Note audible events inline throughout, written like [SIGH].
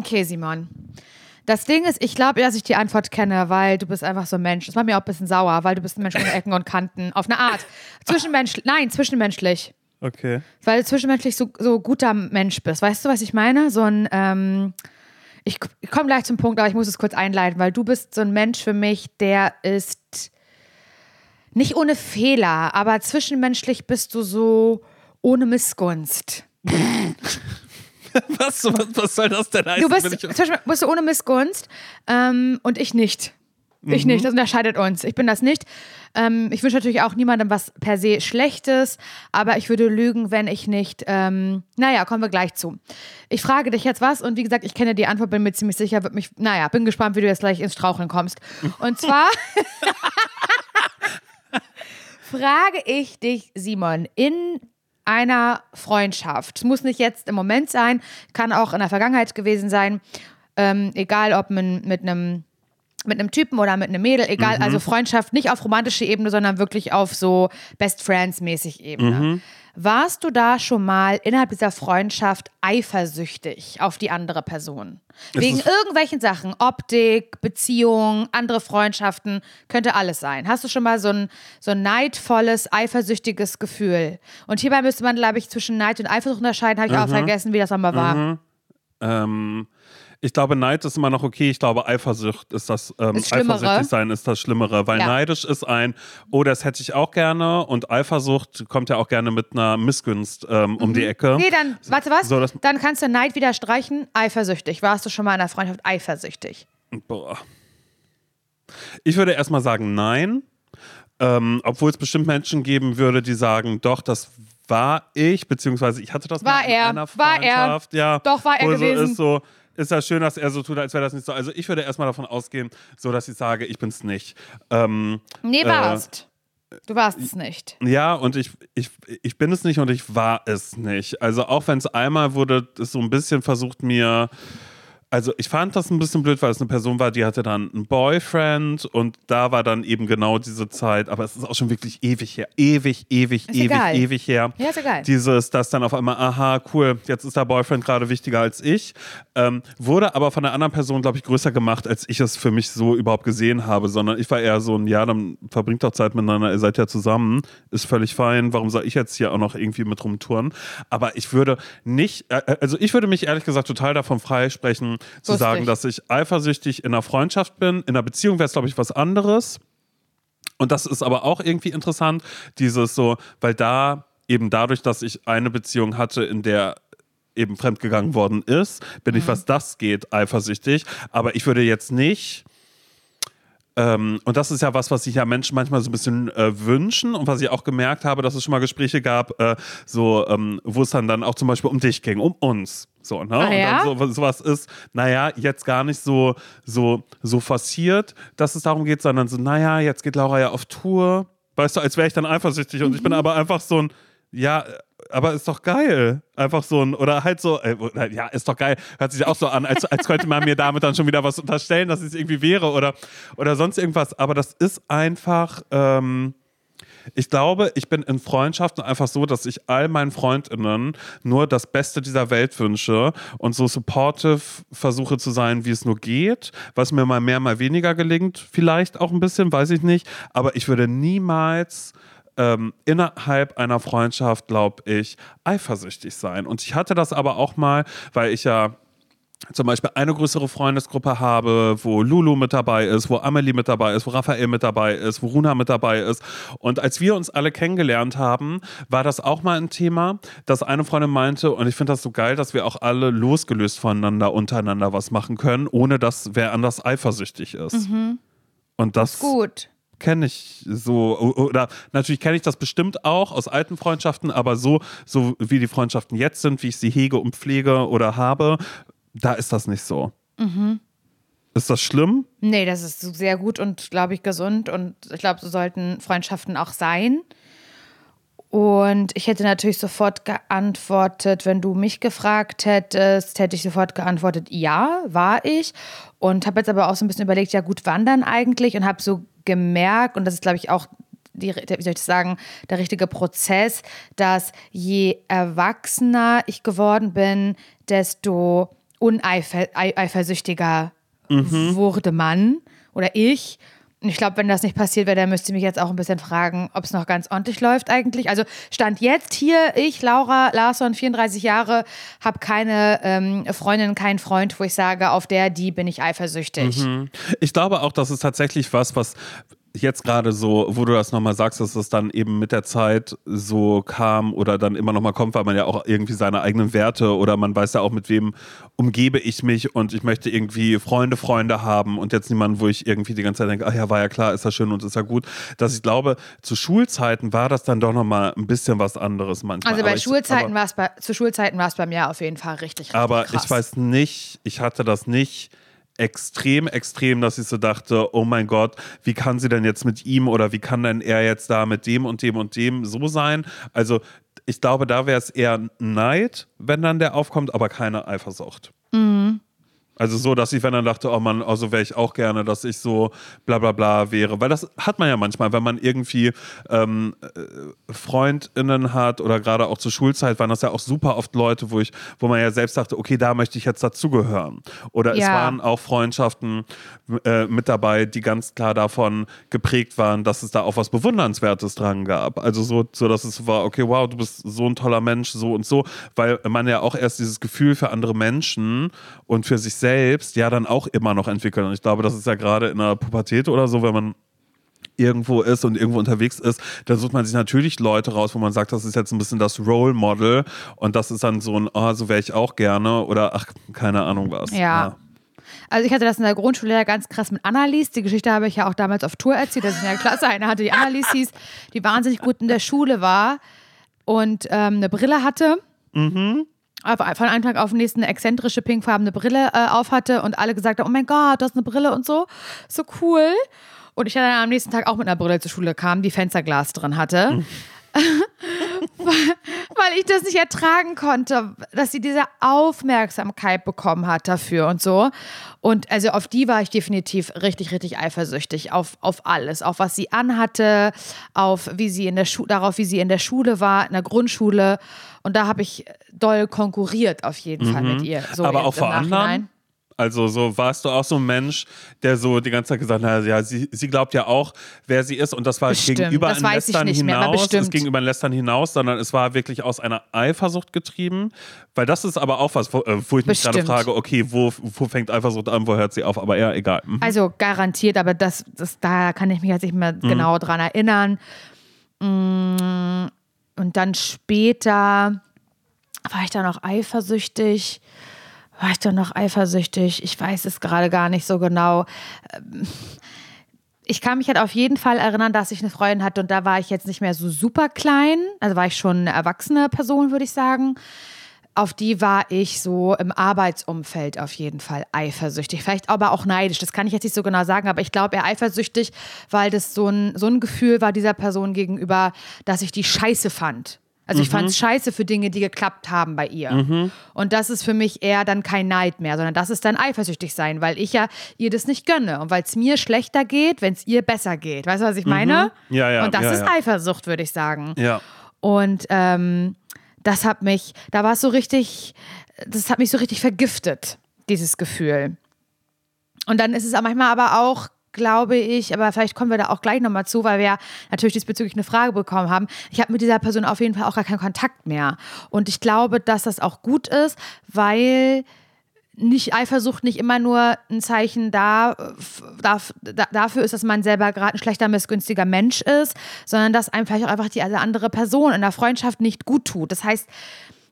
Okay, Simon. Das Ding ist, ich glaube, dass ich die Antwort kenne, weil du bist einfach so ein Mensch. Das macht mir auch ein bisschen sauer, weil du bist ein Mensch ohne Ecken und Kanten. Auf eine Art. Zwischenmenschlich. Nein, zwischenmenschlich. Okay. Weil du zwischenmenschlich so, so guter Mensch bist. Weißt du, was ich meine? So ein, ähm, ich, ich komme gleich zum Punkt, aber ich muss es kurz einleiten, weil du bist so ein Mensch für mich, der ist nicht ohne Fehler, aber zwischenmenschlich bist du so ohne Missgunst. [LAUGHS] [LAUGHS] was, was, was soll das denn heißen? Du bist, ich- zwischen, bist du ohne Missgunst ähm, und ich nicht. Ich Mhm. nicht, das unterscheidet uns. Ich bin das nicht. Ähm, ich wünsche natürlich auch niemandem was per se Schlechtes, aber ich würde lügen, wenn ich nicht. Ähm, naja, kommen wir gleich zu. Ich frage dich jetzt was und wie gesagt, ich kenne die Antwort, bin mir ziemlich sicher, wird mich. Naja, bin gespannt, wie du jetzt gleich ins Straucheln kommst. Und zwar [LAUGHS] [LAUGHS] frage ich dich, Simon, in einer Freundschaft. Es muss nicht jetzt im Moment sein, kann auch in der Vergangenheit gewesen sein. Ähm, egal ob mit, mit einem mit einem Typen oder mit einem Mädel, egal, also Freundschaft nicht auf romantische Ebene, sondern wirklich auf so Best Friends mäßig Ebene. Warst du da schon mal innerhalb dieser Freundschaft eifersüchtig auf die andere Person? Wegen ist- irgendwelchen Sachen, Optik, Beziehung, andere Freundschaften, könnte alles sein. Hast du schon mal so ein, so ein neidvolles, eifersüchtiges Gefühl? Und hierbei müsste man, glaube ich, zwischen Neid und Eifersucht unterscheiden, habe ich auch vergessen, wie das nochmal war. Ähm, ich glaube, Neid ist immer noch okay. Ich glaube, Eifersucht ist das, ähm, Ist eifersüchtig sein ist das Schlimmere, weil Ja. neidisch ist ein, oh, das hätte ich auch gerne und Eifersucht kommt ja auch gerne mit einer Missgunst ähm, um die Ecke. Mhm. Nee, dann, warte was? So, dann kannst du Neid wieder streichen. Eifersüchtig. Warst du schon mal in einer Freundschaft eifersüchtig? Boah. Ich würde erstmal sagen, nein. Ähm, obwohl es bestimmt Menschen geben würde, die sagen, doch, das war ich, beziehungsweise ich hatte das War mal in er, einer war er. Freundschaft. Ja, Doch, war er wo so gewesen. Ist, so, ist ja schön, dass er so tut, als wäre das nicht so. Also ich würde erstmal davon ausgehen, so dass ich sage, ich bin's nicht. Ähm, Nee, Äh, warst. du warst es nicht. ja, und ich, ich, ich bin es nicht und ich war es nicht. Also auch wenn es einmal wurde, es so ein bisschen versucht mir. Also ich fand das ein bisschen blöd, weil es eine Person war, die hatte dann einen Boyfriend und da war dann eben genau diese Zeit, aber es ist auch schon wirklich ewig her. Ewig, ewig, Ist ewig, egal. ewig her. Ja, ist egal. Dieses, das dann auf einmal, aha, cool, jetzt ist der Boyfriend gerade wichtiger als ich. Ähm, wurde aber von der anderen Person, glaube ich, größer gemacht, als ich es für mich so überhaupt gesehen habe, sondern ich war eher so ein, ja, dann verbringt doch Zeit miteinander, ihr seid ja zusammen, ist völlig fein, warum soll ich jetzt hier auch noch irgendwie mit rumtouren? Aber ich würde nicht, äh, also ich würde mich ehrlich gesagt total davon freisprechen, zu Lustig. sagen, dass ich eifersüchtig in einer Freundschaft bin. In einer Beziehung wäre es, glaube ich, was anderes. Und das ist aber auch irgendwie interessant, dieses so, weil da eben dadurch, dass ich eine Beziehung hatte, in der eben fremdgegangen worden ist, bin ich, was das geht, eifersüchtig. Aber ich würde jetzt nicht. Ähm, und das ist ja was, was sich ja Menschen manchmal so ein bisschen äh, wünschen und was ich auch gemerkt habe, dass es schon mal Gespräche gab, äh, so, ähm, wo es dann, dann auch zum Beispiel um dich ging, um uns. So, ne? und ja? dann so, sowas ist, naja, jetzt gar nicht so, so, so forciert, dass es darum geht, sondern so, naja, jetzt geht Laura ja auf Tour. Weißt du, als wäre ich dann eifersüchtig und ich bin aber einfach so ein, ja, aber ist doch geil. Einfach so ein, oder halt so, äh, ja, ist doch geil. Hört sich auch so an, als, als könnte man mir damit dann schon wieder was unterstellen, dass es irgendwie wäre oder, oder sonst irgendwas. Aber das ist einfach, ähm, ich glaube, ich bin in Freundschaften einfach so, dass ich all meinen FreundInnen nur das Beste dieser Welt wünsche und so supportive versuche zu sein, wie es nur geht, was mir mal mehr, mal weniger gelingt, vielleicht auch ein bisschen, weiß ich nicht. Aber ich würde niemals ähm, innerhalb einer Freundschaft, glaube ich, eifersüchtig sein. Und ich hatte das aber auch mal, weil ich ja zum Beispiel eine größere Freundesgruppe habe, wo Lulu mit dabei ist, wo Amelie mit dabei ist, wo Raphael mit dabei ist, wo Runa mit dabei ist. Und als wir uns alle kennengelernt haben, war das auch mal ein Thema, dass eine Freundin meinte, und ich finde das so geil, dass wir auch alle losgelöst voneinander untereinander was machen können, ohne dass wer anders eifersüchtig ist. Und das Gut. Kenne ich so oder natürlich kenne ich das bestimmt auch aus alten Freundschaften, aber so so wie die Freundschaften jetzt sind, wie ich sie hege und pflege oder habe, da ist das nicht so. Ist das schlimm? Nee, das ist sehr gut und, glaube ich, gesund. Und ich glaube, so sollten Freundschaften auch sein. Und ich hätte natürlich sofort geantwortet, wenn du mich gefragt hättest, hätte ich sofort geantwortet, ja, war ich. Und habe jetzt aber auch so ein bisschen überlegt, ja gut, wann dann eigentlich? Und habe so gemerkt, und das ist, glaube ich, auch, die, der- wie soll ich sagen, der richtige Prozess, dass je erwachsener ich geworden bin, desto uneifersüchtiger wurde man oder ich. Ich glaube, wenn das nicht passiert wäre, dann müsste ich mich jetzt auch ein bisschen fragen, ob es noch ganz ordentlich läuft eigentlich. Also stand jetzt hier, ich, Laura Larsson, 34 Jahre, habe keine ähm, Freundin, keinen Freund, wo ich sage, auf der, die bin ich eifersüchtig. Ich glaube auch, das ist tatsächlich was, was jetzt gerade so, wo du das nochmal sagst, dass das dann eben mit der Zeit so kam oder dann immer nochmal kommt, weil man ja auch irgendwie seine eigenen Werte oder man weiß ja auch, mit wem umgebe ich mich und ich möchte irgendwie Freunde, Freunde haben und jetzt niemanden, wo ich irgendwie die ganze Zeit denke, ach ja, war ja klar, ist ja schön und ist ja gut. Dass ich glaube, zu Schulzeiten war das dann doch nochmal ein bisschen was anderes manchmal. Also bei Aber ich- Schulzeiten war es bei, zu Schulzeiten war es bei mir auf jeden Fall richtig, richtig aber krass. ich weiß nicht, ich hatte das nicht extrem, extrem, dass ich so dachte, oh mein Gott, wie kann sie denn jetzt mit ihm oder wie kann denn er jetzt da mit dem und dem und dem so sein? Also ich glaube, da wäre es eher Neid, wenn dann der aufkommt, aber keine Eifersucht. Also so, dass ich, wenn dann dachte, oh Mann, also wäre ich auch gerne, dass ich so bla bla bla wäre. Weil das hat man ja manchmal, wenn man irgendwie ähm, äh, FreundInnen hat oder gerade auch zur Schulzeit waren das ja auch super oft Leute, wo ich, wo man ja selbst dachte, okay, da möchte ich jetzt dazugehören. Oder es Ja. waren auch Freundschaften äh, mit dabei, die ganz klar davon geprägt waren, dass es da auch was Bewundernswertes dran gab. Also so, so dass es war, okay, wow, du bist so ein toller Mensch, so und so, weil man ja auch erst dieses Gefühl für andere Menschen und für sich selbst ja dann auch immer noch entwickelt. Und ich glaube, das ist ja gerade in der Pubertät oder so, wenn man irgendwo ist und irgendwo unterwegs ist, da sucht man sich natürlich Leute raus, wo man sagt, das ist jetzt ein bisschen das Role Model und das ist dann so ein, oh, so wäre ich auch gerne oder ach, keine Ahnung was. Ja. Also ich hatte das in der Grundschule ja ganz krass mit Annalies. Die Geschichte habe ich ja auch damals auf Tour erzählt, dass ich in der Klasse eine hatte, die Annalies hieß, die wahnsinnig gut in der Schule war und ähm, eine Brille hatte. Auf, von einem Tag auf den nächsten eine exzentrische pinkfarbene Brille äh, auf hatte und alle gesagt haben, oh mein Gott, du hast eine Brille und so. So cool. Und ich dann am nächsten Tag auch mit einer Brille zur Schule kam, die Fensterglas drin hatte. [LAUGHS] weil ich das nicht ertragen konnte, dass sie diese Aufmerksamkeit bekommen hat dafür und so. Und also auf die war ich definitiv richtig, richtig eifersüchtig. Auf, auf alles. Auf was sie anhatte, auf wie sie in der Schule, darauf, wie sie in der Schule war, in der Grundschule. Und da habe ich doll konkurriert auf jeden Fall mit ihr. So Mhm. Aber auch vor anderen? Also so warst du auch so ein Mensch, der so die ganze Zeit gesagt hat, ja, sie, sie glaubt ja auch, wer sie ist und das war Bestimmt, gegenüber das ich Lästern mehr, hinaus, bestimmt. es gegenüber ein Lästern hinaus, sondern es war wirklich aus einer Eifersucht getrieben, weil das ist aber auch was, wo, äh, wo ich mich gerade frage, okay, wo, wo fängt Eifersucht an, wo hört sie auf, aber ja, egal. Mhm. Also garantiert, aber das, das, da kann ich mich jetzt nicht mehr genau dran erinnern. Mm, Und dann später war ich da noch eifersüchtig. War ich da noch eifersüchtig? Ich weiß es gerade gar nicht so genau. Ich kann mich halt auf jeden Fall erinnern, dass ich eine Freundin hatte und da war ich jetzt nicht mehr so super klein. Also war ich schon eine erwachsene Person, würde ich sagen. Auf die war ich so im Arbeitsumfeld auf jeden Fall eifersüchtig. Vielleicht aber auch neidisch. Das kann ich jetzt nicht so genau sagen, aber ich glaube eher eifersüchtig, weil das so ein, so ein Gefühl war dieser Person gegenüber, dass ich die scheiße fand. Also ich fand es scheiße für Dinge, die geklappt haben bei ihr. Und das ist für mich eher dann kein Neid mehr, sondern das ist dann eifersüchtig sein, weil ich ja ihr das nicht gönne und weil es mir schlechter geht, wenn es ihr besser geht. Weißt du, was ich meine? Ja, ja, Und das ja, ist ja. Eifersucht, würde ich sagen. Ja. Und ähm, das hat mich, da war es so richtig, das hat mich so richtig vergiftet, dieses Gefühl. Und dann ist es manchmal aber auch, glaube ich, aber vielleicht kommen wir da auch gleich nochmal zu, weil wir ja natürlich diesbezüglich eine Frage bekommen haben. Ich habe mit dieser Person auf jeden Fall auch gar keinen Kontakt mehr. Und ich glaube, dass das auch gut ist, weil nicht Eifersucht nicht immer nur ein Zeichen da, da, da, dafür ist, dass man selber gerade ein schlechter, missgünstiger Mensch ist, sondern dass einem vielleicht auch einfach die andere Person in der Freundschaft nicht gut tut. Das heißt,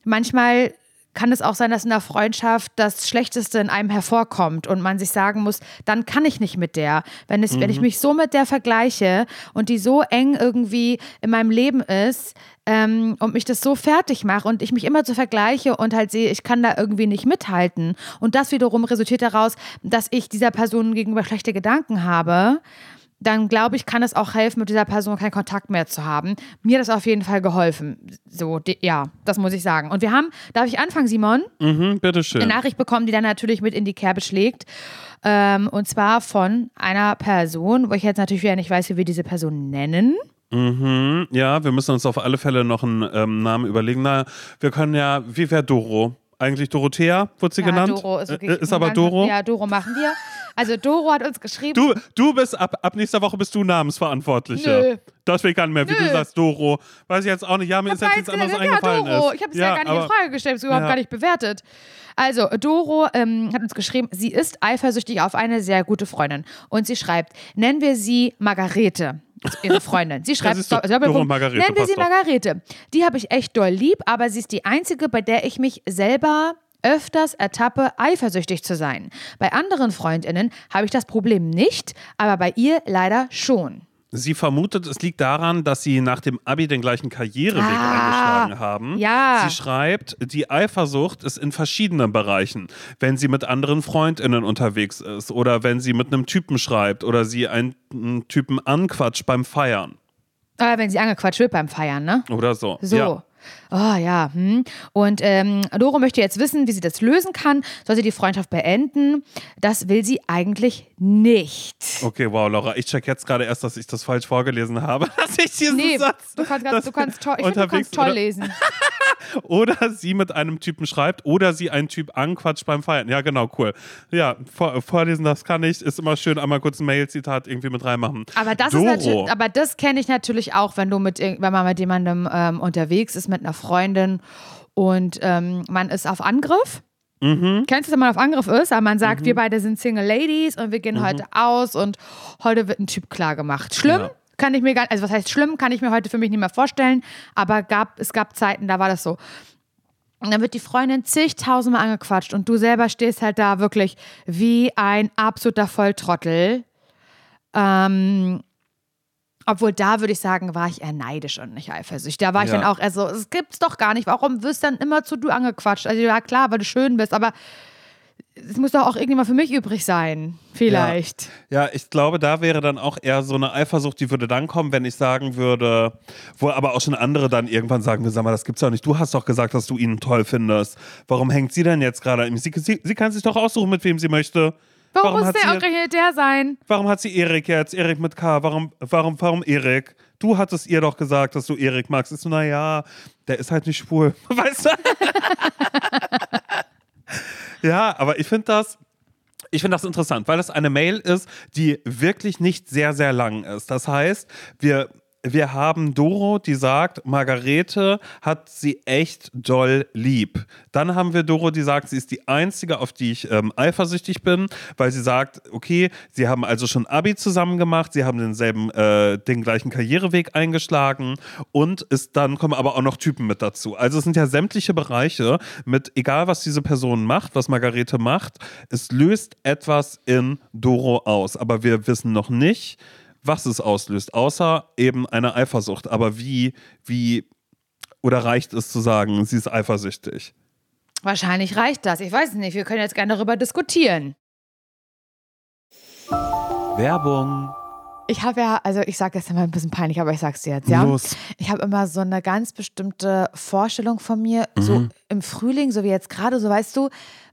manchmal kann es auch sein, dass in der Freundschaft das Schlechteste in einem hervorkommt und man sich sagen muss, dann kann ich nicht mit der. Wenn, es, wenn ich mich so mit der vergleiche und die so eng irgendwie in meinem Leben ist ähm, und mich das so fertig mache und ich mich immer so vergleiche und halt sehe, ich kann da irgendwie nicht mithalten. Und das wiederum resultiert daraus, dass ich dieser Person gegenüber schlechte Gedanken habe dann glaube ich, kann es auch helfen, mit dieser Person keinen Kontakt mehr zu haben. Mir hat das auf jeden Fall geholfen. So, die, ja, das muss ich sagen. Und wir haben, darf ich anfangen, Simon? Mhm, bitteschön. Eine Nachricht bekommen, die dann natürlich mit in die Kerbe schlägt. Ähm, und zwar von einer Person, wo ich jetzt natürlich wieder nicht weiß, wie wir diese Person nennen. Mhm, ja, wir müssen uns auf alle Fälle noch einen ähm, Namen überlegen. Na, wir können ja, wie wäre Doro? eigentlich Dorothea, wurde sie Ja, genannt. Doro ist, wirklich Äh, ist aber Doro. Ja, Doro machen wir. Also Doro hat uns geschrieben. Du, du bist ab, ab nächster Woche bist du Namensverantwortliche. Nö. Das will ich gar nicht mehr, wie du Nö. sagst, Doro. Weiß ich jetzt auch nicht. Ja, mir ist jetzt nichts anderes ja, eingefallen. Doro. ist. Ich habe es ja, ja, gar nicht aber, in Frage gestellt, es überhaupt Ja. gar nicht bewertet. Also, Doro ähm, hat uns geschrieben, sie ist eifersüchtig auf eine sehr gute Freundin. Und sie schreibt, nennen wir sie Margarete. Ihre Freundin. Sie schreibt, du, Doppelpunkt, Margarete, nennen wir sie. Margarete. Die habe ich echt doll lieb, aber sie ist die einzige, bei der ich mich selber öfters ertappe, eifersüchtig zu sein. Bei anderen Freundinnen habe ich das Problem nicht, aber bei ihr leider schon. Sie vermutet, es liegt daran, dass sie nach dem Abi den gleichen Karriereweg Ah, eingeschlagen haben. ja. Sie schreibt, die Eifersucht ist in verschiedenen Bereichen. Wenn sie mit anderen FreundInnen unterwegs ist oder wenn sie mit einem Typen schreibt oder sie einen, Typen anquatscht beim Feiern Äh, wenn sie angequatscht wird beim Feiern, ne? oder so. So. Ja. Oh ja. Hm. Und ähm, Doro möchte jetzt wissen, wie sie das lösen kann. Soll sie die Freundschaft beenden? Das will sie eigentlich nicht. Okay, wow, Laura, ich check jetzt gerade erst, dass ich das falsch vorgelesen habe. [LAUGHS] Dass ich diesen Nee, Satz. du kannst, ganz, du kannst toll, ich finde, du kannst toll lesen. [LAUGHS] Oder sie mit einem Typen schreibt oder sie einen Typ anquatscht beim Feiern. Ja, genau, cool. Ja, vor, vorlesen, das kann ich. Ist immer schön, einmal kurz ein Mail-Zitat irgendwie mit reinmachen. Aber das Doro. ist natürlich, aber das kenne ich natürlich auch, wenn du mit, wenn man mit jemandem ähm, unterwegs ist, mit einer Freundin und ähm, man ist auf Angriff. Mhm. Kennst du, wenn man auf Angriff ist, aber man sagt, wir beide sind Single Ladies und wir gehen heute aus und heute wird ein Typ klar gemacht. Schlimm? Ja. Kann ich mir gar also was heißt schlimm, kann ich mir heute für mich nicht mehr vorstellen, aber gab, es gab Zeiten, da war das so. Und dann wird die Freundin zigtausendmal angequatscht und du selber stehst halt da wirklich wie ein absoluter Volltrottel. Ähm, obwohl da würde ich sagen, war ich eher neidisch und nicht eifersüchtig. Da war ich Ja. dann auch eher so, es gibt's doch gar nicht. Warum wirst du dann immer zu du angequatscht? Also ja klar, weil du schön bist, aber es muss doch auch irgendjemand für mich übrig sein. Vielleicht. Ja, ich glaube, da wäre dann auch eher so eine Eifersucht, die würde dann kommen, wenn ich sagen würde, wo aber auch schon andere dann irgendwann sagen, wir sag mal, das gibt's doch nicht. Du hast doch gesagt, dass du ihn toll findest. Warum hängt sie denn jetzt gerade an ihm? Sie, sie, sie kann sich doch aussuchen, mit wem sie möchte. Warum, muss der sie, ausgerechnet der sein? warum hat sie Erik jetzt? Erik mit K. Warum, warum, warum Erik? Du hattest ihr doch gesagt, dass du Erik magst. Ist so, naja, der ist halt nicht schwul. [LAUGHS] Weißt du? ja, aber ich finde das. Ich finde das interessant, weil das eine Mail ist, die wirklich nicht sehr, sehr lang ist. Das heißt, wir, wir haben Doro, die sagt, Margarete hat sie echt doll lieb. Dann haben wir Doro, die sagt, sie ist die Einzige, auf die ich ähm, eifersüchtig bin, weil sie sagt, okay, sie haben also schon Abi zusammen gemacht, sie haben denselben, äh, den gleichen Karriereweg eingeschlagen und ist, dann kommen aber auch noch Typen mit dazu. Also es sind ja sämtliche Bereiche mit, egal was diese Person macht, was Margarete macht, es löst etwas in Doro aus. Aber wir wissen noch nicht, was es auslöst, außer eben eine Eifersucht. Aber wie, wie, oder reicht es zu sagen, sie ist eifersüchtig? Wahrscheinlich reicht das. Ich weiß es nicht. Wir können jetzt gerne darüber diskutieren. Werbung. Ich habe ja, also ich sage das immer ein bisschen peinlich, aber ich sag's dir jetzt, ja. Los. Ich habe immer so eine ganz bestimmte Vorstellung von mir, so Mhm. im Frühling, so wie jetzt gerade, so weißt du,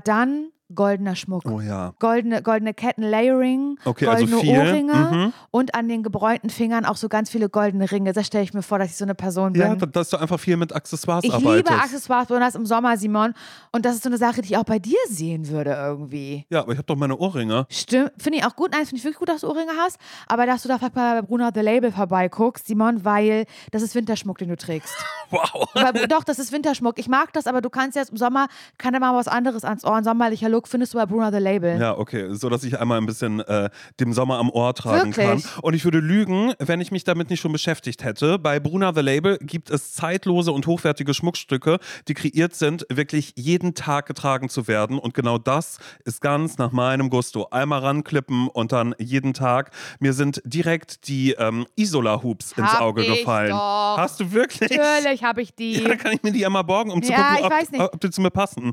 dann goldener Schmuck. Oh ja. Goldene, goldene Ketten, Layering, Okay, also goldene viel. Ohrringe Mhm. und an den gebräunten Fingern auch so ganz viele goldene Ringe. Das stelle ich mir vor, dass ich so eine Person bin. Ja, da- dass du einfach viel mit Accessoires Ich arbeitest. liebe Accessoires, besonders im Sommer, Simon. Und das ist so eine Sache, die ich auch bei dir sehen würde irgendwie. Ja, aber ich habe doch meine Ohrringe. Stimmt, finde ich auch gut. Nein, finde ich wirklich gut, dass du Ohrringe hast. Aber dass du da vielleicht mal bei Bruna The Label vorbeiguckst, Simon, weil das ist Winterschmuck, den du trägst. [LAUGHS] Wow. aber, doch, das ist Winterschmuck. Ich mag das, aber du kannst jetzt im Sommer, kann da mal was anderes ans Ohr. Ein sommerlicher Look findest du bei Bruna The Label. Ja, okay. So, dass ich einmal ein bisschen äh, dem Sommer am Ohr tragen Wirklich? kann. Und ich würde lügen, wenn ich mich damit nicht schon beschäftigt hätte. Bei Bruna The Label gibt es zeitlose und hochwertige Schmuckstücke, die kreiert sind, wirklich jeden Tag getragen zu werden. Und genau das ist ganz nach meinem Gusto. Einmal ranklippen und dann jeden Tag. Mir sind direkt die ähm, Isola-Hoops ins Auge ich gefallen. doch. Hast du wirklich? Natürlich habe ich die. Ja, dann kann ich mir die einmal borgen, um zu Ja, gucken, ob, nicht. ob die zu mir passen.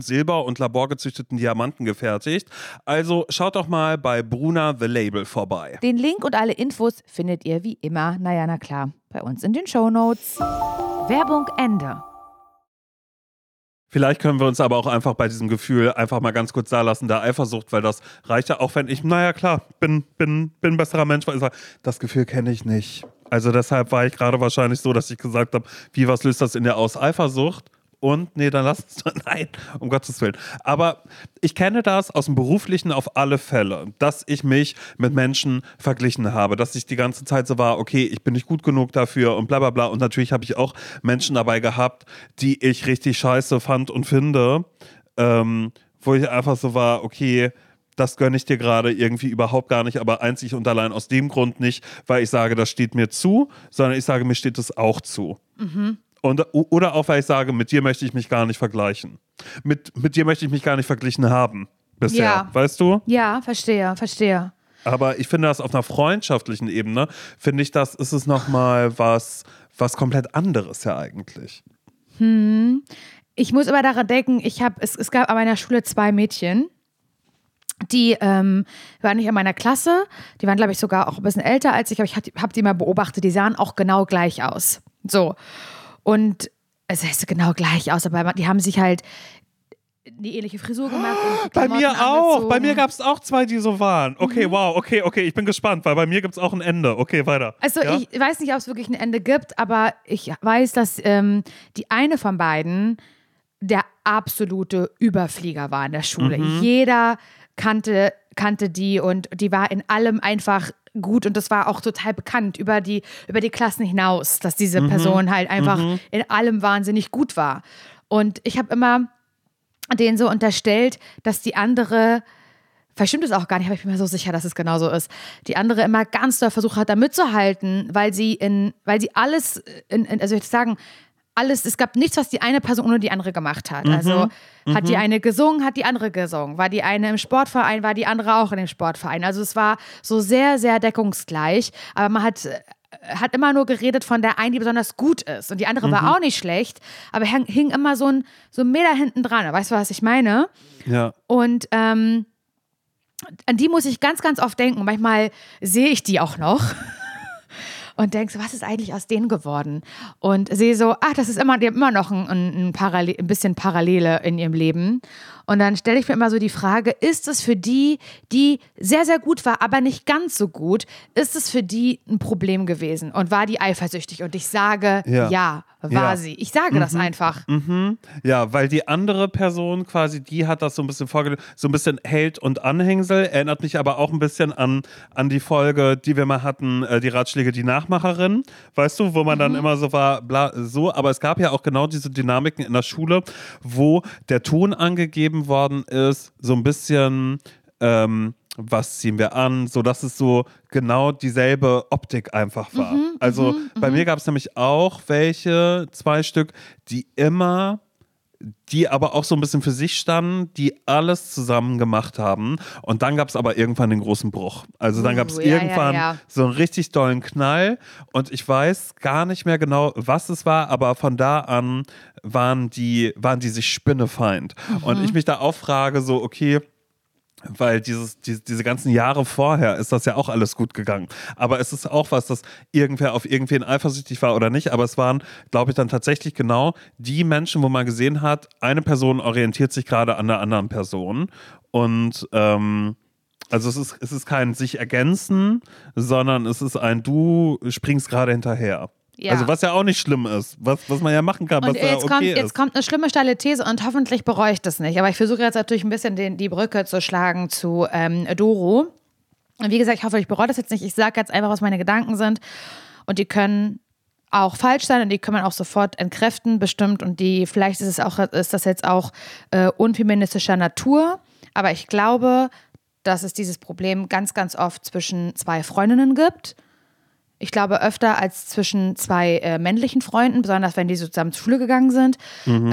Silber und laborgezüchteten Diamanten gefertigt. Also schaut doch mal bei Bruna The Label vorbei. Den Link und alle Infos findet ihr wie immer, naja, na klar, bei uns in den Shownotes. Werbung Ende. Vielleicht können wir uns aber auch einfach bei diesem Gefühl einfach mal ganz kurz da lassen, der Eifersucht, weil das reicht ja auch, wenn ich, naja klar, bin, bin, bin ein besserer Mensch, weil ich sage, das Gefühl kenne ich nicht. Also deshalb war ich gerade wahrscheinlich so, dass ich gesagt habe, wie, was löst das in dir aus? Eifersucht? Und, nee, dann lass es doch, [LAUGHS] nein, um Gottes Willen. Aber ich kenne das aus dem Beruflichen auf alle Fälle, dass ich mich mit Menschen verglichen habe, dass ich die ganze Zeit so war, okay, ich bin nicht gut genug dafür und bla bla bla. Und natürlich habe ich auch Menschen dabei gehabt, die ich richtig scheiße fand und finde, ähm, wo ich einfach so war, okay, das gönne ich dir gerade irgendwie überhaupt gar nicht, aber einzig und allein aus dem Grund nicht, weil ich sage, das steht mir zu, sondern ich sage, mir steht es auch zu. Und, oder auch, weil ich sage, mit dir möchte ich mich gar nicht vergleichen. Mit, mit dir möchte ich mich gar nicht verglichen haben bisher, Ja. weißt du? Ja, verstehe, verstehe. Aber ich finde das auf einer freundschaftlichen Ebene, finde ich, das ist es nochmal was, was komplett anderes ja eigentlich. Ich muss aber daran denken, ich habe, es, es gab an meiner Schule zwei Mädchen, die ähm, waren nicht in meiner Klasse, die waren, glaube ich, sogar auch ein bisschen älter als ich, aber ich habe die mal beobachtet, die sahen auch genau gleich aus. So. Und es sah genau gleich aus, aber die haben sich halt eine ähnliche Frisur gemacht. Bei mir auch. Bei angezogen. mir gab es auch zwei, die so waren. Okay, Mhm. wow, okay, okay, ich bin gespannt, weil bei mir gibt es auch ein Ende. Okay, weiter. Also ja? ich weiß nicht, ob es wirklich ein Ende gibt, aber ich weiß, dass ähm, die eine von beiden der absolute Überflieger war in der Schule. Mhm. Jeder kannte, kannte die und die war in allem einfach gut und das war auch total bekannt über die, über die Klassen hinaus, dass diese Mhm. Person halt einfach in allem wahnsinnig gut war. Und ich habe immer denen so unterstellt, dass die andere Vielleicht stimmt es auch gar nicht, aber ich bin mir so sicher, dass es genauso ist. Die andere immer ganz doll versucht hat, da mitzuhalten, weil sie in, weil sie alles, in, in, also ich würde sagen, alles, es gab nichts, was die eine Person ohne die andere gemacht hat. Also hat die eine gesungen, hat die andere gesungen. War die eine im Sportverein, war die andere auch in dem Sportverein. Also es war so sehr, sehr deckungsgleich. Aber man hat äh, hat immer nur geredet von der einen, die besonders gut ist. Und die andere war auch nicht schlecht, aber hing, hing immer so ein, so ein Meter hinten dran. Weißt du, was ich meine? Ja. Und ähm, an die muss ich ganz, ganz oft denken. Manchmal sehe ich die auch noch und denke so, was ist eigentlich aus denen geworden? Und sehe so, ach, das ist immer, die haben immer noch ein, ein, ein, ein bisschen Parallele in ihrem Leben. Und dann stelle ich mir immer so die Frage, ist es für die, die sehr, sehr gut war, aber nicht ganz so gut, ist es für die ein Problem gewesen? Und war die eifersüchtig? Und ich sage, Ja. ja, war Ja. sie. Ich sage das einfach. Ja, weil die andere Person quasi, die hat das so ein bisschen vorgelegt, so ein bisschen Held und Anhängsel, erinnert mich aber auch ein bisschen an, an die Folge, die wir mal hatten, äh, die Ratschläge, die Nachmacherin, weißt du, wo man dann immer so war, bla, so, aber es gab ja auch genau diese Dynamiken in der Schule, wo der Ton angegeben worden ist, so ein bisschen, ähm, was ziehen wir an, so dass es so genau dieselbe Optik einfach war. also bei mir gab es nämlich auch welche, zwei Stück, die immer die aber auch so ein bisschen für sich standen, die alles zusammen gemacht haben. Und dann gab es aber irgendwann den großen Bruch. Also dann gab es Uh, ja, ja, irgendwann ja. so einen richtig dollen Knall. Und ich weiß gar nicht mehr genau, was es war, aber von da an waren die, waren die sich Spinnefeind. Und ich mich da auch frage, so, okay, weil dieses, die, diese ganzen Jahre vorher ist das ja auch alles gut gegangen. Aber es ist auch was, dass irgendwer auf irgendwen eifersüchtig war oder nicht. Aber es waren, glaube ich, dann tatsächlich genau die Menschen, wo man gesehen hat, eine Person orientiert sich gerade an der anderen Person. Und ähm, also es ist, es ist kein sich ergänzen, sondern es ist ein Du springst gerade hinterher. Ja. Also was ja auch nicht schlimm ist, was, was man ja machen kann, Und was ja jetzt, okay kommt, ist. jetzt kommt eine schlimme steile These und hoffentlich bereue ich das nicht. Aber ich versuche jetzt natürlich ein bisschen den, die Brücke zu schlagen zu ähm, Doro. Und wie gesagt, ich hoffe, ich bereue das jetzt nicht. Ich sage jetzt einfach, was meine Gedanken sind. Und die können auch falsch sein und die kann man auch sofort entkräften, bestimmt. Und die, vielleicht ist es auch, ist das jetzt auch äh, unfeministischer Natur. Aber ich glaube, dass es dieses Problem ganz, ganz oft zwischen zwei Freundinnen gibt. Ich glaube öfter als zwischen zwei äh, männlichen Freunden, besonders wenn die so zusammen zur Schule gegangen sind.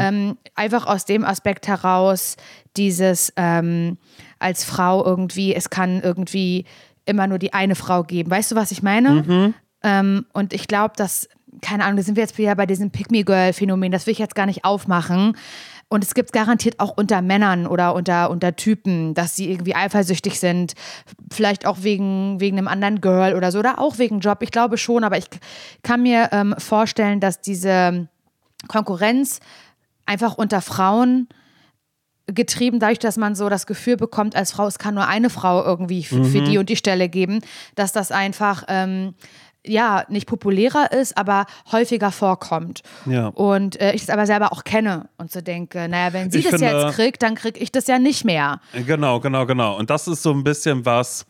Ähm, einfach aus dem Aspekt heraus, dieses ähm, als Frau irgendwie, es kann irgendwie immer nur die eine Frau geben. Weißt du, was ich meine? Ähm, und ich glaube, dass, keine Ahnung, da sind wir jetzt wieder bei diesem Pick-Me-Girl-Phänomen, das will ich jetzt gar nicht aufmachen. Und es gibt garantiert auch unter Männern oder unter, unter Typen, dass sie irgendwie eifersüchtig sind. Vielleicht auch wegen, wegen einem anderen Girl oder so. Oder auch wegen Job. Ich glaube schon, aber ich kann mir ähm, vorstellen, dass diese Konkurrenz einfach unter Frauen getrieben dadurch, dass man so das Gefühl bekommt, als Frau, es kann nur eine Frau irgendwie f- für die und die Stelle geben, dass das einfach ähm, ja nicht populärer ist, aber häufiger vorkommt. Ja. Und äh, ich es aber selber auch kenne und so denke, naja, wenn sie Ich das finde- jetzt kriegt, dann kriege ich das ja nicht mehr. Genau, genau, genau. Und das ist so ein bisschen was,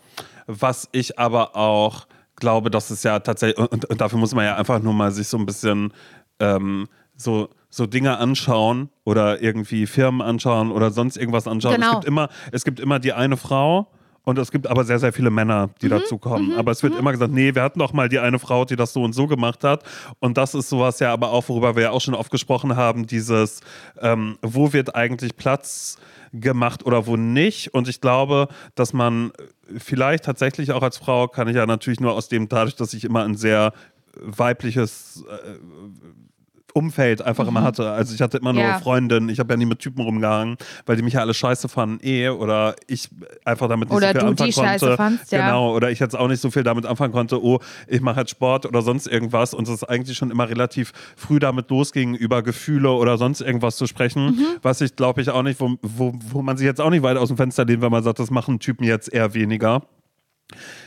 was ich aber auch glaube, dass es ja tatsächlich, und, und dafür muss man ja einfach nur mal sich so ein bisschen ähm, so, so Dinge anschauen oder irgendwie Firmen anschauen oder sonst irgendwas anschauen. Es Genau. gibt immer, es gibt immer die eine Frau. Und es gibt aber sehr, sehr viele Männer, die dazu kommen. aber es wird immer gesagt, nee, wir hatten doch mal die eine Frau, die das so und so gemacht hat. Und das ist sowas ja aber auch, worüber wir ja auch schon oft gesprochen haben, dieses, ähm, wo wird eigentlich Platz gemacht oder wo nicht. Und ich glaube, dass man vielleicht tatsächlich auch als Frau, kann ich ja natürlich nur aus dem, dadurch, dass ich immer ein sehr weibliches äh, Umfeld einfach immer hatte. Also ich hatte immer nur Ja. Freundinnen, ich habe ja nie mit Typen rumgehangen, weil die mich ja alle scheiße fanden eh oder ich einfach damit nicht Oder so viel du anfangen die konnte. scheiße fandst, ja. Genau, oder ich jetzt auch nicht so viel damit anfangen konnte, oh, ich mache jetzt Sport oder sonst irgendwas und es eigentlich schon immer relativ früh damit losging, über Gefühle oder sonst irgendwas zu sprechen, Mhm. was ich glaube ich auch nicht, wo, wo, wo man sich jetzt auch nicht weit aus dem Fenster lehnt, wenn man sagt, das machen Typen jetzt eher weniger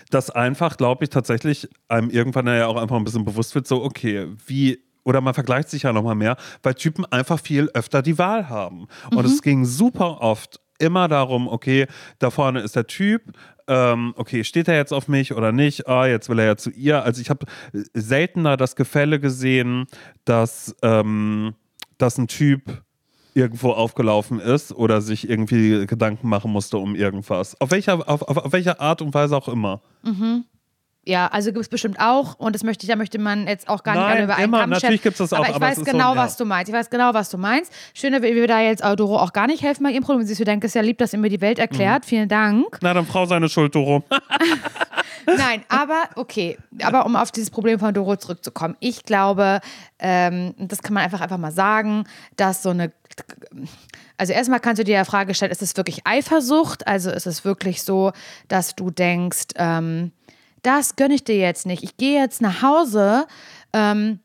dass einfach, glaube ich, tatsächlich einem irgendwann ja auch einfach ein bisschen bewusst wird, so, okay, wie, oder man vergleicht sich ja nochmal mehr, weil Typen einfach viel öfter die Wahl haben. Und es ging super oft immer darum, okay, da vorne ist der Typ, ähm, okay, steht er jetzt auf mich oder nicht? Ah, jetzt will er ja zu ihr. Also ich habe seltener das Gefälle gesehen, dass, ähm, dass ein Typ irgendwo aufgelaufen ist oder sich irgendwie Gedanken machen musste um irgendwas. Auf welcher, auf, auf, auf welche Art und Weise auch immer. Ja, also gibt es bestimmt auch und das möchte ich, da möchte man jetzt auch gar nicht Nein, alle über einen immer, Kamm natürlich scheren. gibt's das auch, aber ich aber es weiß ist so, genau, ja. was du meinst. Ich weiß genau, was du meinst. Schön, dass wir da jetzt Doro auch gar nicht helfen bei ihrem Problem. Siehst du, denkst ja lieb, dass ihr mir die Welt Mhm. erklärt. Vielen Dank. Na, dann Frau seine Schuld, Doro. [LAUGHS] [LAUGHS] Nein, aber okay. Aber um auf dieses Problem von Doro zurückzukommen. Ich glaube, ähm, das kann man einfach einfach mal sagen, dass so eine. Also erstmal kannst du dir die Frage stellen, ist es wirklich Eifersucht? Also ist es wirklich so, dass du denkst, ähm, das gönne ich dir jetzt nicht. Ich gehe jetzt nach Hause, ähm,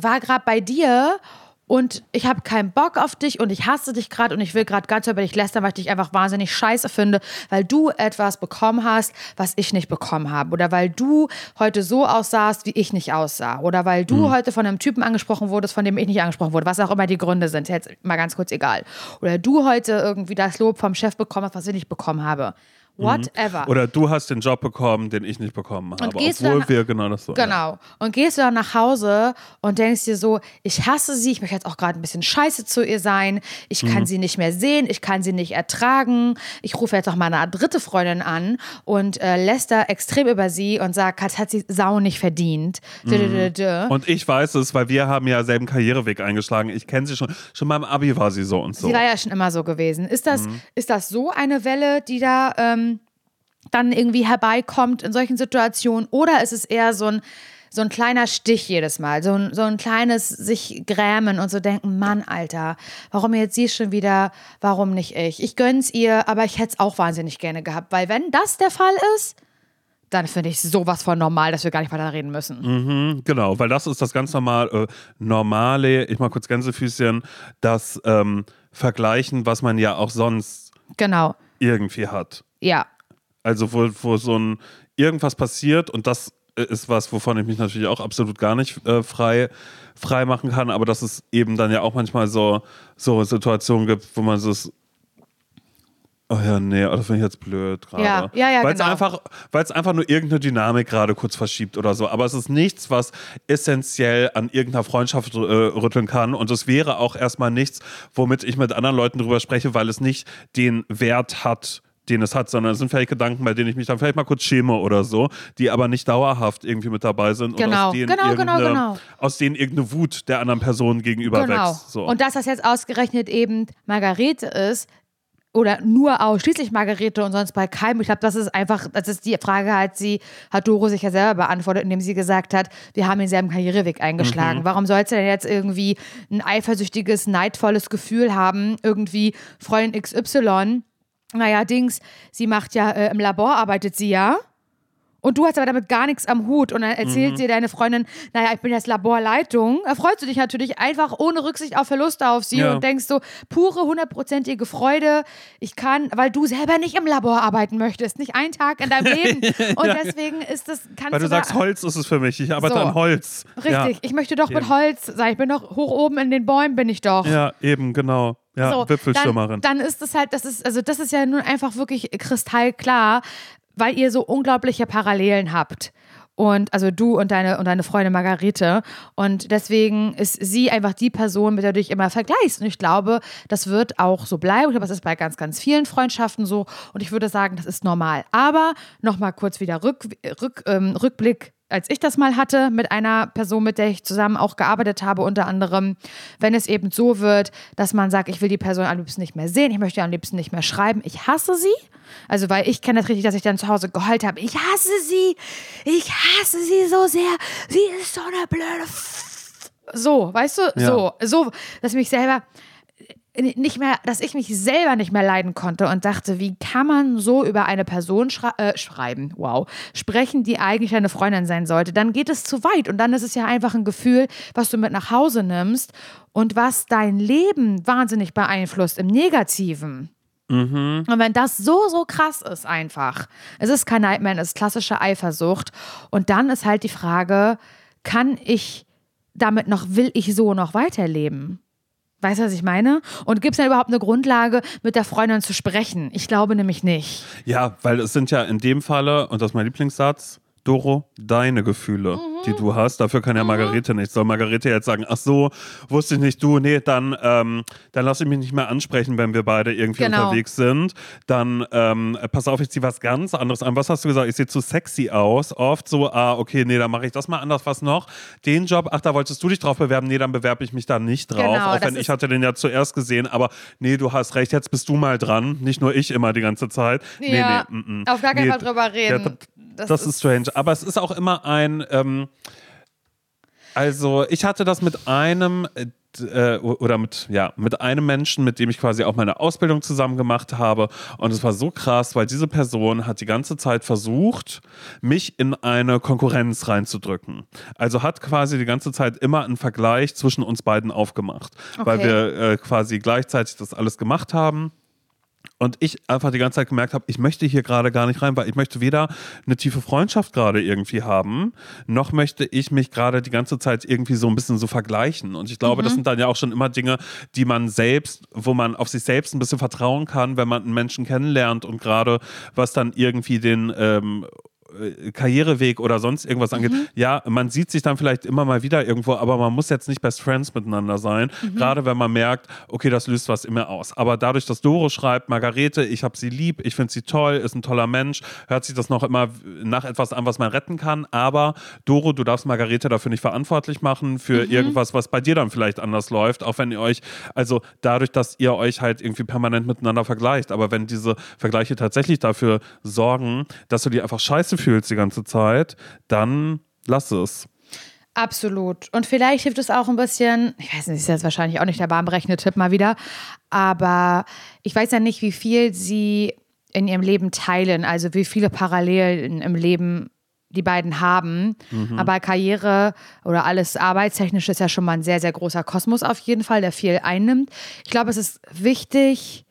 war gerade bei dir und ich habe keinen Bock auf dich und ich hasse dich gerade und ich will gerade ganz über dich lästern, weil ich dich einfach wahnsinnig scheiße finde, weil du etwas bekommen hast, was ich nicht bekommen habe. Oder weil du heute so aussahst, wie ich nicht aussah. Oder weil du heute von einem Typen angesprochen wurdest, von dem ich nicht angesprochen wurde. Was auch immer die Gründe sind. Jetzt mal ganz kurz egal. Oder du heute irgendwie das Lob vom Chef bekommen hast, was ich nicht bekommen habe. Whatever. Oder du hast den Job bekommen, den ich nicht bekommen habe. gehst du Obwohl dann- wir genau das so. Ja. Genau. Und gehst du dann nach Hause und denkst dir so, ich hasse sie, ich möchte jetzt auch gerade ein bisschen scheiße zu ihr sein, ich kann Mhm. sie nicht mehr sehen, ich kann sie nicht ertragen, ich rufe jetzt noch mal eine dritte Freundin an und äh, läster extrem über sie und sagt, hat, hat sie Sau nicht verdient. Dö, dö, dö, dö. Mhm. Und ich weiß es, weil wir haben ja selben Karriereweg eingeschlagen. Ich kenne sie schon. Schon beim Abi war sie so und so. Sie war ja schon immer so gewesen. Ist das, Mhm. ist das so eine Welle, die da ähm, dann irgendwie herbeikommt in solchen Situationen? Oder ist es eher so ein, so ein kleiner Stich jedes Mal, so ein, so ein kleines sich grämen und so denken, Mann, Alter, warum jetzt sie schon wieder, warum nicht ich? Ich gönn's ihr, aber ich hätte es auch wahnsinnig gerne gehabt, weil wenn das der Fall ist, dann finde ich sowas von normal, dass wir gar nicht weiter reden müssen. Mhm, genau, weil das ist das ganz normal, äh, normale, ich mal kurz Gänsefüßchen, das ähm, Vergleichen, was man ja auch sonst Genau, irgendwie hat. ja. Also wo, wo so ein irgendwas passiert und das ist was, wovon ich mich natürlich auch absolut gar nicht äh, frei, frei machen kann, aber dass es eben dann ja auch manchmal so, so Situationen gibt, wo man so ist, Oh ja, nee, das finde ich jetzt blöd gerade. Ja, ja, ja, Weil es genau. einfach, weil es einfach nur irgendeine Dynamik gerade kurz verschiebt oder so. Aber es ist nichts, was essentiell an irgendeiner Freundschaft äh, rütteln kann. Und es wäre auch erstmal nichts, womit ich mit anderen Leuten drüber spreche, weil es nicht den Wert hat, den es hat, sondern es sind vielleicht Gedanken, bei denen ich mich dann vielleicht mal kurz schäme oder so, die aber nicht dauerhaft irgendwie mit dabei sind und Genau, aus denen, genau, genau, genau. aus denen irgendeine Wut der anderen Person gegenüber Genau. wächst. So. Und dass das jetzt ausgerechnet eben Margarete ist, oder nur ausschließlich Margarete und sonst bei keinem. Ich glaube, das ist einfach, das ist die Frage, hat sie, hat Doro sich ja selber beantwortet, indem sie gesagt hat, wir haben denselben Karriereweg eingeschlagen. Mhm. Warum soll sie denn jetzt irgendwie ein eifersüchtiges, neidvolles Gefühl haben, irgendwie Freundin XY? Naja, Dings, sie macht ja, äh, im Labor arbeitet sie ja. Und du hast aber damit gar nichts am Hut. Und dann erzählt Mhm. dir deine Freundin, naja, ich bin jetzt Laborleitung. Da freust du dich natürlich einfach ohne Rücksicht auf Verluste auf sie Ja. und denkst so, pure hundertprozentige Freude. Ich kann, weil du selber nicht im Labor arbeiten möchtest. Nicht einen Tag in deinem [LAUGHS] Leben. Und deswegen ist das, kannst weil du sagst, Holz ist es für mich. Ich arbeite So. an Holz. Richtig, Ja. ich möchte doch mit Eben. Holz sein. Ich bin doch hoch oben in den Bäumen, bin ich doch. Ja, eben, genau. Ja, So, Wipfelstürmerin. Dann, dann ist das halt, das ist, also das ist ja nun einfach wirklich kristallklar, weil ihr so unglaubliche Parallelen habt. Und also du und deine und deine Freundin Margarete. Und deswegen ist sie einfach die Person, mit der du dich immer vergleichst. Und ich glaube, das wird auch so bleiben. Ich glaube, das ist bei ganz, ganz vielen Freundschaften so. Und ich würde sagen, das ist normal. Aber nochmal kurz wieder Rück, Rück, ähm, Rückblick als ich das mal hatte mit einer Person, mit der ich zusammen auch gearbeitet habe, unter anderem, wenn es eben so wird, dass man sagt, ich will die Person am liebsten nicht mehr sehen, ich möchte am liebsten nicht mehr schreiben, ich hasse sie. Also, weil ich kenne das richtig, dass ich dann zu Hause geheult habe. Ich hasse sie, ich hasse sie so sehr, sie ist so eine blöde. F so, weißt du, Ja. so, so, dass ich mich selber nicht mehr, dass ich mich selber nicht mehr leiden konnte und dachte, wie kann man so über eine Person schrei äh, schreiben, wow, sprechen, die eigentlich eine Freundin sein sollte, dann geht es zu weit und dann ist es ja einfach ein Gefühl, was du mit nach Hause nimmst und was dein Leben wahnsinnig beeinflusst im Negativen. Und wenn das so, so krass ist einfach, es ist kein Nightmare, es ist klassische Eifersucht und dann ist halt die Frage, kann ich damit noch, will ich so noch weiterleben? Weißt du, was ich meine? Und gibt es denn überhaupt eine Grundlage, mit der Freundin zu sprechen? Ich glaube nämlich nicht. Ja, weil es sind ja in dem Falle, und das ist mein Lieblingssatz, Doro, deine Gefühle, die Mhm. du hast. Dafür kann ja Margarete nichts. Soll Margarete jetzt sagen, ach so, wusste ich nicht, du, nee, dann, ähm, dann lass ich mich nicht mehr ansprechen, wenn wir beide irgendwie Genau. unterwegs sind. Dann, ähm, pass auf, ich zieh was ganz anderes an. Was hast du gesagt? Ich sehe zu sexy aus. Oft so, ah, okay, nee, dann mache ich das mal anders. Was noch? Den Job, ach, da wolltest du dich drauf bewerben. Nee, dann bewerbe ich mich da nicht drauf. Genau, auch wenn ich hatte den ja zuerst gesehen, aber nee, du hast recht, jetzt bist du mal dran. Nicht nur ich immer die ganze Zeit. Nee, Ja, nee, mm, mm. auf gar keinen Nee, Fall drüber reden. Ja, das, Das ist strange. Aber es ist auch immer ein. Ähm, also, ich hatte das mit einem. äh, äh, oder mit, ja, mit einem Menschen, mit dem ich quasi auch meine Ausbildung zusammen gemacht habe. Und es war so krass, weil diese Person hat die ganze Zeit versucht, mich in eine Konkurrenz reinzudrücken. Also hat quasi die ganze Zeit immer einen Vergleich zwischen uns beiden aufgemacht. Weil Okay. wir äh, quasi gleichzeitig das alles gemacht haben. Und ich einfach die ganze Zeit gemerkt habe, ich möchte hier gerade gar nicht rein, weil ich möchte weder eine tiefe Freundschaft gerade irgendwie haben, noch möchte ich mich gerade die ganze Zeit irgendwie so ein bisschen so vergleichen. Und ich glaube, das sind dann ja auch schon immer Dinge, die man selbst, wo man auf sich selbst ein bisschen vertrauen kann, wenn man einen Menschen kennenlernt und gerade was dann irgendwie den ähm, äh, Karriereweg oder sonst irgendwas angeht. Ja, man sieht sich dann vielleicht immer mal wieder irgendwo, aber man muss jetzt nicht Best Friends miteinander sein. Gerade wenn man merkt, okay, das löst was in mir aus. Aber dadurch, dass Doro schreibt, Margarete, ich habe sie lieb, ich finde sie toll, ist ein toller Mensch, hört sich das noch immer nach etwas an, was man retten kann. Aber Doro, du darfst Margarete dafür nicht verantwortlich machen, für irgendwas, was bei dir dann vielleicht anders läuft, auch wenn ihr euch, also dadurch, dass ihr euch halt irgendwie permanent miteinander vergleicht. Aber wenn diese Vergleiche tatsächlich dafür sorgen, dass du die einfach scheiße fühlst die ganze Zeit, dann lass es. Absolut. Und vielleicht hilft es auch ein bisschen, ich weiß nicht, ist jetzt wahrscheinlich auch nicht der bahnbrechende Tipp mal wieder, aber ich weiß ja nicht, wie viel sie in ihrem Leben teilen, also wie viele Parallelen im Leben die beiden haben. Mhm. Aber Karriere oder alles arbeitstechnisch ist ja schon mal ein sehr, sehr großer Kosmos auf jeden Fall, der viel einnimmt. Ich glaube, es ist wichtig,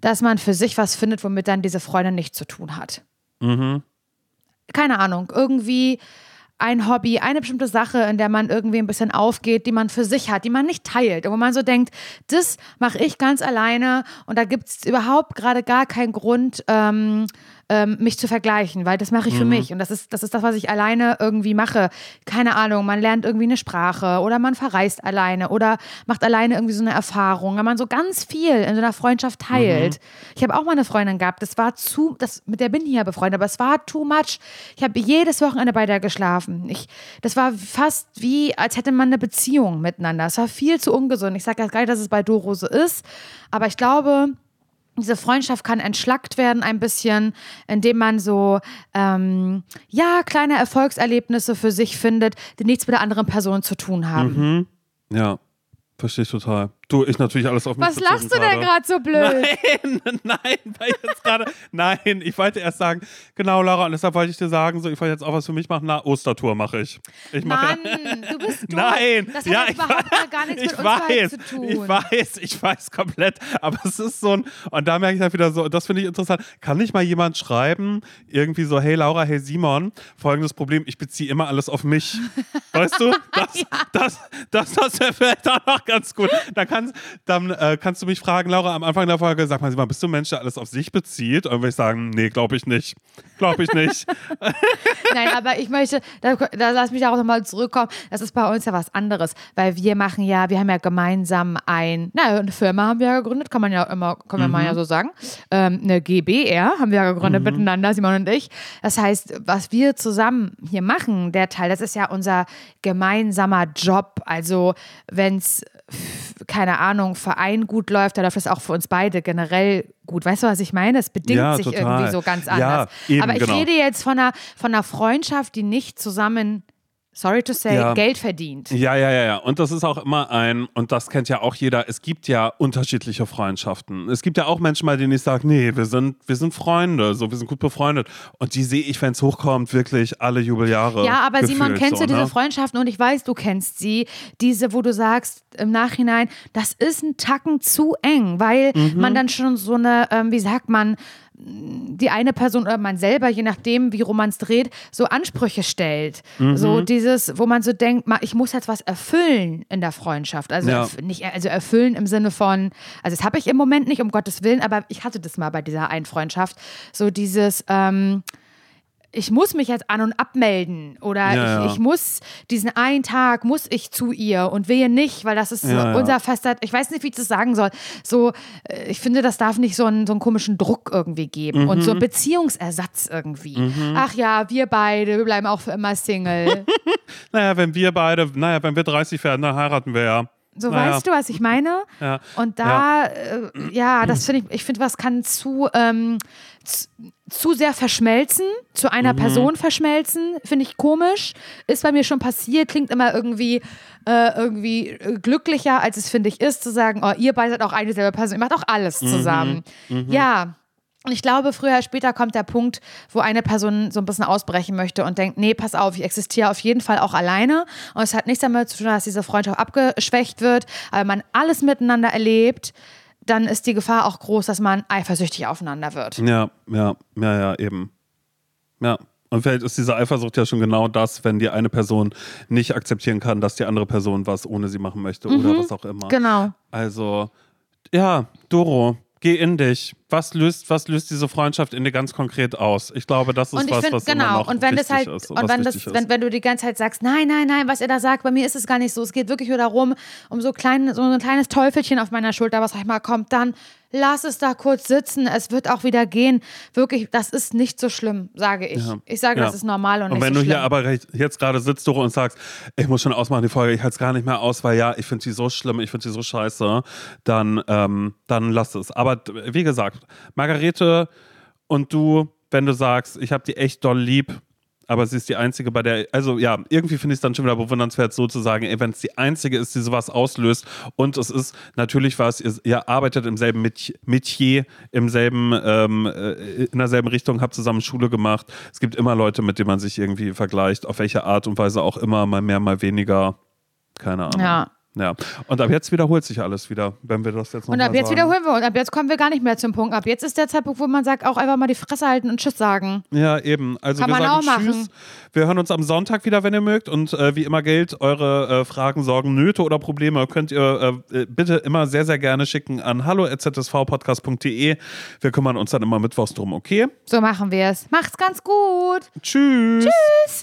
dass man für sich was findet, womit dann diese Freundin nichts zu tun hat. Mhm. Keine Ahnung, irgendwie ein Hobby, eine bestimmte Sache, in der man irgendwie ein bisschen aufgeht, die man für sich hat, die man nicht teilt, wo man so denkt, das mache ich ganz alleine und da gibt es überhaupt gerade gar keinen Grund, ähm, ähm, mich zu vergleichen, weil das mache ich für Mhm. mich und das ist, das ist das, was ich alleine irgendwie mache. Keine Ahnung, man lernt irgendwie eine Sprache oder man verreist alleine oder macht alleine irgendwie so eine Erfahrung, wenn man so ganz viel in so einer Freundschaft teilt. Mhm. Ich habe auch mal eine Freundin gehabt, das war zu, das, mit der bin ich ja befreundet, aber es war too much. Ich habe jedes Wochenende bei der geschlafen. Ich, das war fast wie, als hätte man eine Beziehung miteinander. Es war viel zu ungesund. Ich sage jetzt gar nicht, dass es bei Doro so ist, aber ich glaube, diese Freundschaft kann entschlackt werden ein bisschen, indem man so, ähm, ja, kleine Erfolgserlebnisse für sich findet, die nichts mit der anderen Person zu tun haben. Ja, verstehe ich total. Du, ich natürlich alles auf mich Was lachst du denn gerade so blöd? Nein, [LAUGHS] nein, weil jetzt gerade, nein, ich wollte erst sagen, genau, Laura, und deshalb wollte ich dir sagen, so, ich wollte jetzt auch was für mich machen, na, Ostertour mache ich. Ich mache Mann, du bist [LAUGHS] doof. Nein, das hat ja, überhaupt mal gar nichts ich mit weiß, zu tun. ich weiß, ich weiß komplett, aber es ist so ein, und da merke ich halt wieder so, das finde ich interessant, kann nicht mal jemand schreiben, irgendwie so, hey Laura, hey Simon, folgendes Problem, ich beziehe immer alles auf mich, weißt du, [LAUGHS] das, das, das, das wäre vielleicht auch noch ganz gut, dann, kannst, dann äh, kannst du mich fragen, Laura, am Anfang der Folge, sag mal, bist du ein Mensch, der alles auf sich bezieht? Und würde ich sagen, nee, glaube ich nicht, glaube ich nicht. [LAUGHS] Nein, aber ich möchte, da, da lass mich auch nochmal zurückkommen. Das ist bei uns ja was anderes, weil wir machen ja, wir haben ja gemeinsam ein, na, eine Firma haben wir ja gegründet, kann man ja immer, kann man mal ja so sagen. Ähm, eine GBR haben wir ja gegründet miteinander, Simon und ich. Das heißt, was wir zusammen hier machen, der Teil, das ist ja unser gemeinsamer Job. Also, wenn es keine Ahnung, Verein gut läuft, dann läuft das auch für uns beide generell gut. Weißt du, was ich meine? Es bedingt Ja, sich total. irgendwie so ganz Ja, anders. eben, Aber ich genau. rede jetzt von einer, von einer Freundschaft, die nicht zusammen, sorry to say, Ja. Geld verdient. Ja, ja, ja, ja. Und das ist auch immer ein, und das kennt ja auch jeder, es gibt ja unterschiedliche Freundschaften. Es gibt ja auch Menschen, bei denen ich sage, nee, wir sind, wir sind Freunde, so, wir sind gut befreundet. Und die sehe ich, wenn es hochkommt, wirklich alle Jubeljahre. Ja, aber Simon, gefühlt kennst so, du diese ne? Freundschaften und ich weiß, du kennst sie, diese, wo du sagst im Nachhinein, das ist ein Tacken zu eng, weil Mhm. man dann schon so eine, ähm, wie sagt man, die eine Person oder man selber, je nachdem, wie rum man es dreht, so Ansprüche stellt. Mhm. So dieses, wo man so denkt, ich muss jetzt was erfüllen in der Freundschaft. Also, Ja. nicht, also erfüllen im Sinne von, also das habe ich im Moment nicht, um Gottes Willen, aber ich hatte das mal bei dieser einen Freundschaft. So dieses, ähm, ich muss mich jetzt an- und abmelden oder Ja, ich, ja. ich muss diesen einen Tag muss ich zu ihr und wehe nicht, weil das ist Ja, ja. unser fester, ich weiß nicht, wie ich das sagen soll. So, äh, ich finde, das darf nicht so einen, so einen komischen Druck irgendwie geben und Mhm. so einen Beziehungsersatz irgendwie. Ach ja, wir beide, wir bleiben auch für immer Single. [LAUGHS] Naja, wenn wir beide, naja, wenn wir 30 werden, dann heiraten wir ja. So Naja. weißt du, was ich meine? Ja. Und da, äh, ja, das finde ich, ich finde, was kann zu, ähm, zu, zu sehr verschmelzen, zu Mhm. einer Person verschmelzen, finde ich komisch. Ist bei mir schon passiert, klingt immer irgendwie, äh, irgendwie äh, glücklicher, als es, finde ich, ist, zu sagen, oh, ihr beide seid auch eine selbe Person, ihr macht auch alles Mhm. zusammen. Ja. Und ich glaube, früher oder später kommt der Punkt, wo eine Person so ein bisschen ausbrechen möchte und denkt, nee, pass auf, ich existiere auf jeden Fall auch alleine. Und es hat nichts damit zu tun, dass diese Freundschaft abgeschwächt wird. Aber man alles miteinander erlebt, dann ist die Gefahr auch groß, dass man eifersüchtig aufeinander wird. Ja, ja, ja, ja, eben. Ja. Und vielleicht ist diese Eifersucht ja schon genau das, wenn die eine Person nicht akzeptieren kann, dass die andere Person was ohne sie machen möchte oder was auch immer. Genau. Also, ja, Doro, geh in dich. Was löst, was löst diese Freundschaft in dir ganz konkret aus? Ich glaube, das ist Und ich was, finde, was immer genau, noch und wenn wichtig halt, ist. und was wenn das, wichtig wenn, ist. wenn du die ganze Zeit sagst, nein, nein, nein, was er da sagt, bei mir ist es gar nicht so. Es geht wirklich nur darum, um so, klein, so ein kleines Teufelchen auf meiner Schulter, was manchmal kommt, dann lass es da kurz sitzen, es wird auch wieder gehen. Wirklich, das ist nicht so schlimm, sage ich. Ja. Ich sage, Ja. das ist normal und, Und nicht wenn so du schlimm. hier aber jetzt gerade sitzt, Doro, und sagst, ich muss schon ausmachen die Folge, ich halte es gar nicht mehr aus, weil ja, ich finde sie so schlimm, ich finde sie so scheiße, dann, ähm, dann lass es. Aber wie gesagt, Margarete und du, wenn du sagst, ich habe die echt doll lieb, aber sie ist die einzige, bei der, also ja, irgendwie finde ich es dann schon wieder bewundernswert, sozusagen, ey, wenn es die einzige ist, die sowas auslöst und es ist natürlich was, ihr, ihr arbeitet im selben Metier, im selben, ähm, äh, in derselben Richtung, habt zusammen Schule gemacht. Es gibt immer Leute, mit denen man sich irgendwie vergleicht, auf welche Art und Weise auch immer, mal mehr, mal weniger. Keine Ahnung. Ja. Ja, und ab jetzt wiederholt sich alles wieder, wenn wir das jetzt noch Und ab jetzt sagen. wiederholen wir und ab jetzt kommen wir gar nicht mehr zum Punkt. Ab jetzt ist der Zeitpunkt, wo man sagt, auch einfach mal die Fresse halten und Tschüss sagen. Ja, eben. Also Kann wir man sagen auch machen. Tschüss. Wir hören uns am Sonntag wieder, wenn ihr mögt. Und äh, wie immer gilt, eure äh, Fragen, Sorgen, Nöte oder Probleme könnt ihr äh, bitte immer sehr, sehr gerne schicken an hallo.zsvpodcast.de. Wir kümmern uns dann immer mittwochs drum, okay? So machen wir es. Macht's ganz gut. Tschüss. Tschüss.